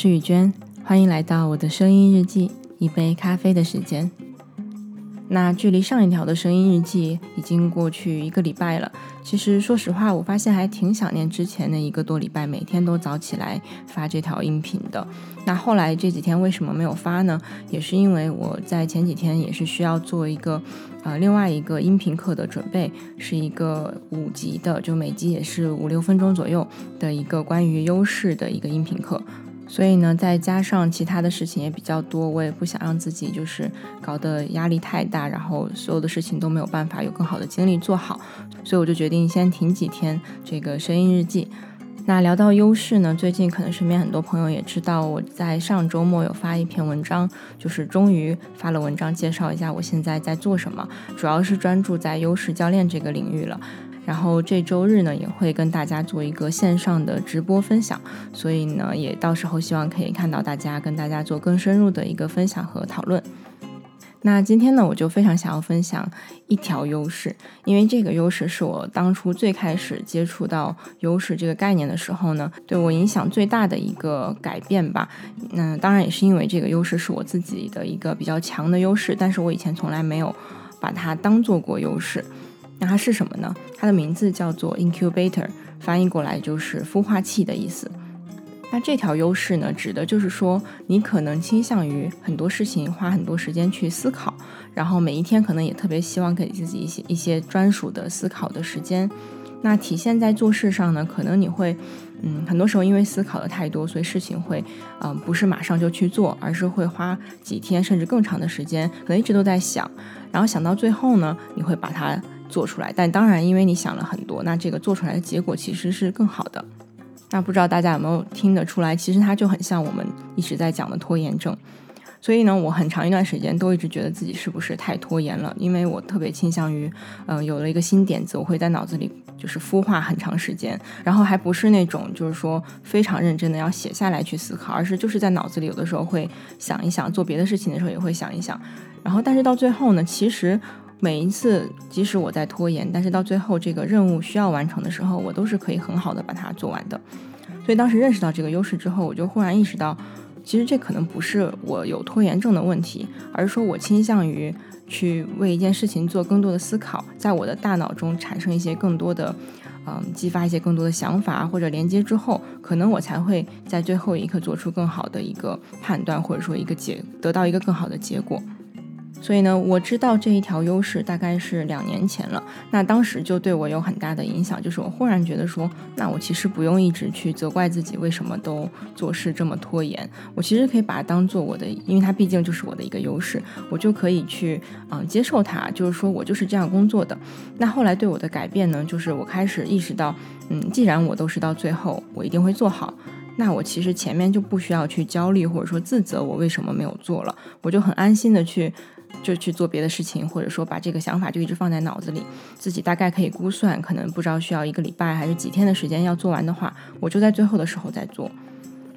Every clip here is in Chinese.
是雨娟，欢迎来到我的声音日记，一杯咖啡的时间。那距离上一条的声音日记已经过去一个礼拜了。其实说实话，我发现还挺想念之前的一个多礼拜，每天都早起来发这条音频的。那后来这几天为什么没有发呢？也是因为我在前几天也是需要做一个呃另外一个音频课的准备，是一个五集的，就每集也是五六分钟左右的一个关于优势的一个音频课。所以呢，再加上其他的事情也比较多，我也不想让自己就是搞得压力太大，然后所有的事情都没有办法有更好的精力做好，所以我就决定先停几天这个声音日记。那聊到优势呢，最近可能身边很多朋友也知道，我在上周末有发一篇文章，就是终于发了文章，介绍一下我现在在做什么，主要是专注在优势教练这个领域了。然后这周日呢，也会跟大家做一个线上的直播分享，所以呢，也到时候希望可以看到大家，跟大家做更深入的一个分享和讨论。那今天呢，我就非常想要分享一条优势，因为这个优势是我当初最开始接触到优势这个概念的时候呢，对我影响最大的一个改变吧。那当然也是因为这个优势是我自己的一个比较强的优势，但是我以前从来没有把它当做过优势。那它是什么呢？它的名字叫做 incubator，翻译过来就是孵化器的意思。那这条优势呢，指的就是说，你可能倾向于很多事情花很多时间去思考，然后每一天可能也特别希望给自己一些一些专属的思考的时间。那体现在做事上呢，可能你会，嗯，很多时候因为思考的太多，所以事情会，嗯，不是马上就去做，而是会花几天甚至更长的时间，可能一直都在想，然后想到最后呢，你会把它。做出来，但当然，因为你想了很多，那这个做出来的结果其实是更好的。那不知道大家有没有听得出来，其实它就很像我们一直在讲的拖延症。所以呢，我很长一段时间都一直觉得自己是不是太拖延了，因为我特别倾向于，嗯，有了一个新点子，我会在脑子里就是孵化很长时间，然后还不是那种就是说非常认真的要写下来去思考，而是就是在脑子里有的时候会想一想，做别的事情的时候也会想一想，然后但是到最后呢，其实。每一次，即使我在拖延，但是到最后这个任务需要完成的时候，我都是可以很好的把它做完的。所以当时认识到这个优势之后，我就忽然意识到，其实这可能不是我有拖延症的问题，而是说我倾向于去为一件事情做更多的思考，在我的大脑中产生一些更多的，嗯，激发一些更多的想法或者连接之后，可能我才会在最后一刻做出更好的一个判断，或者说一个结，得到一个更好的结果。所以呢，我知道这一条优势大概是两年前了。那当时就对我有很大的影响，就是我忽然觉得说，那我其实不用一直去责怪自己为什么都做事这么拖延，我其实可以把它当做我的，因为它毕竟就是我的一个优势，我就可以去嗯接受它，就是说我就是这样工作的。那后来对我的改变呢，就是我开始意识到，嗯，既然我都是到最后我一定会做好，那我其实前面就不需要去焦虑或者说自责我为什么没有做了，我就很安心的去。就去做别的事情，或者说把这个想法就一直放在脑子里，自己大概可以估算，可能不知道需要一个礼拜还是几天的时间要做完的话，我就在最后的时候再做。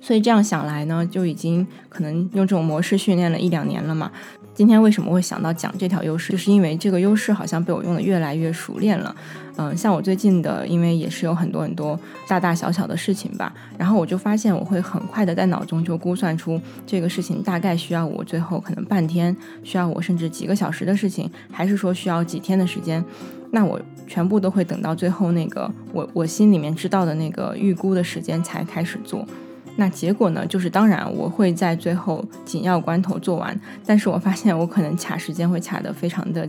所以这样想来呢，就已经可能用这种模式训练了一两年了嘛。今天为什么会想到讲这条优势，就是因为这个优势好像被我用的越来越熟练了。嗯，像我最近的，因为也是有很多很多大大小小的事情吧，然后我就发现我会很快的在脑中就估算出这个事情大概需要我最后可能半天，需要我甚至几个小时的事情，还是说需要几天的时间，那我全部都会等到最后那个我我心里面知道的那个预估的时间才开始做。那结果呢？就是当然我会在最后紧要关头做完，但是我发现我可能卡时间会卡得非常的，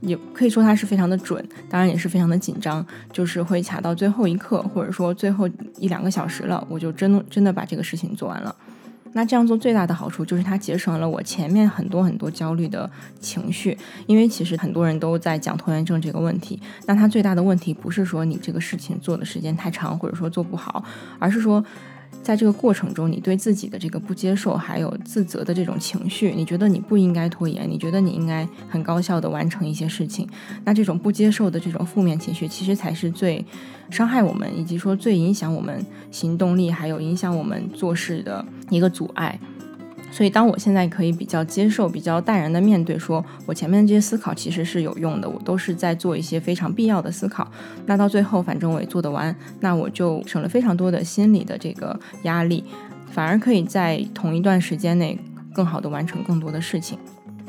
也可以说它是非常的准，当然也是非常的紧张，就是会卡到最后一刻，或者说最后一两个小时了，我就真的真的把这个事情做完了。那这样做最大的好处就是它节省了我前面很多很多焦虑的情绪，因为其实很多人都在讲拖延症这个问题，那它最大的问题不是说你这个事情做的时间太长，或者说做不好，而是说。在这个过程中，你对自己的这个不接受，还有自责的这种情绪，你觉得你不应该拖延，你觉得你应该很高效的完成一些事情，那这种不接受的这种负面情绪，其实才是最伤害我们，以及说最影响我们行动力，还有影响我们做事的一个阻碍。所以，当我现在可以比较接受、比较淡然的面对，说我前面这些思考其实是有用的，我都是在做一些非常必要的思考。那到最后，反正我也做得完，那我就省了非常多的心理的这个压力。反而可以在同一段时间内更好的完成更多的事情。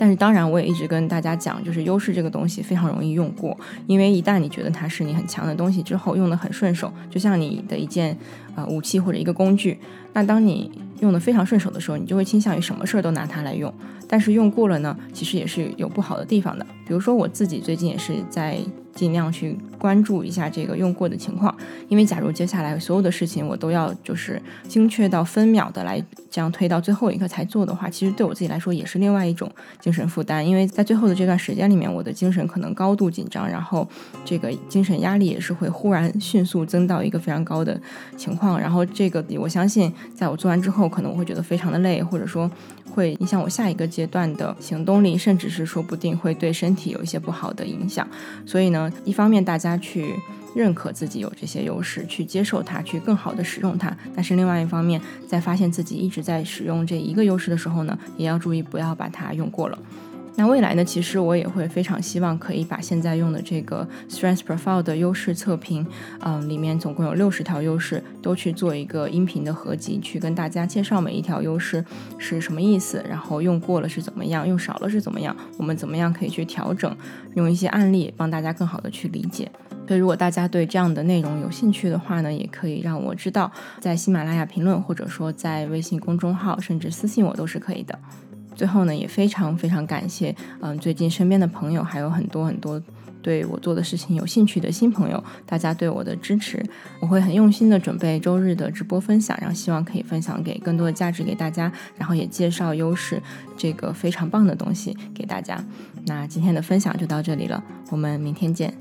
但是当然，我也一直跟大家讲，就是优势这个东西非常容易用过，因为一旦你觉得它是你很强的东西之后，用的很顺手，就像你的一件呃武器或者一个工具，那当你用的非常顺手的时候，你就会倾向于什么事儿都拿它来用。但是用过了呢，其实也是有不好的地方的。比如说我自己最近也是在。尽量去关注一下这个用过的情况，因为假如接下来所有的事情我都要就是精确到分秒的来这样推到最后一刻才做的话，其实对我自己来说也是另外一种精神负担。因为在最后的这段时间里面，我的精神可能高度紧张，然后这个精神压力也是会忽然迅速增到一个非常高的情况。然后这个我相信，在我做完之后，可能我会觉得非常的累，或者说会影响我下一个阶段的行动力，甚至是说不定会对身体有一些不好的影响。所以呢。一方面，大家去认可自己有这些优势，去接受它，去更好的使用它；但是另外一方面，在发现自己一直在使用这一个优势的时候呢，也要注意不要把它用过了。那未来呢，其实我也会非常希望可以把现在用的这个 Strength Profile 的优势测评，嗯，里面总共有六十条优势，都去做一个音频的合集，去跟大家介绍每一条优势是什么意思，然后用过了是怎么样，用少了是怎么样，我们怎么样可以去调整，用一些案例帮大家更好的去理解。所以，如果大家对这样的内容有兴趣的话呢，也可以让我知道，在喜马拉雅评论，或者说在微信公众号，甚至私信我都是可以的。最后呢，也非常非常感谢，嗯，最近身边的朋友还有很多很多对我做的事情有兴趣的新朋友，大家对我的支持，我会很用心的准备周日的直播分享，然后希望可以分享给更多的价值给大家，然后也介绍优势这个非常棒的东西给大家。那今天的分享就到这里了，我们明天见。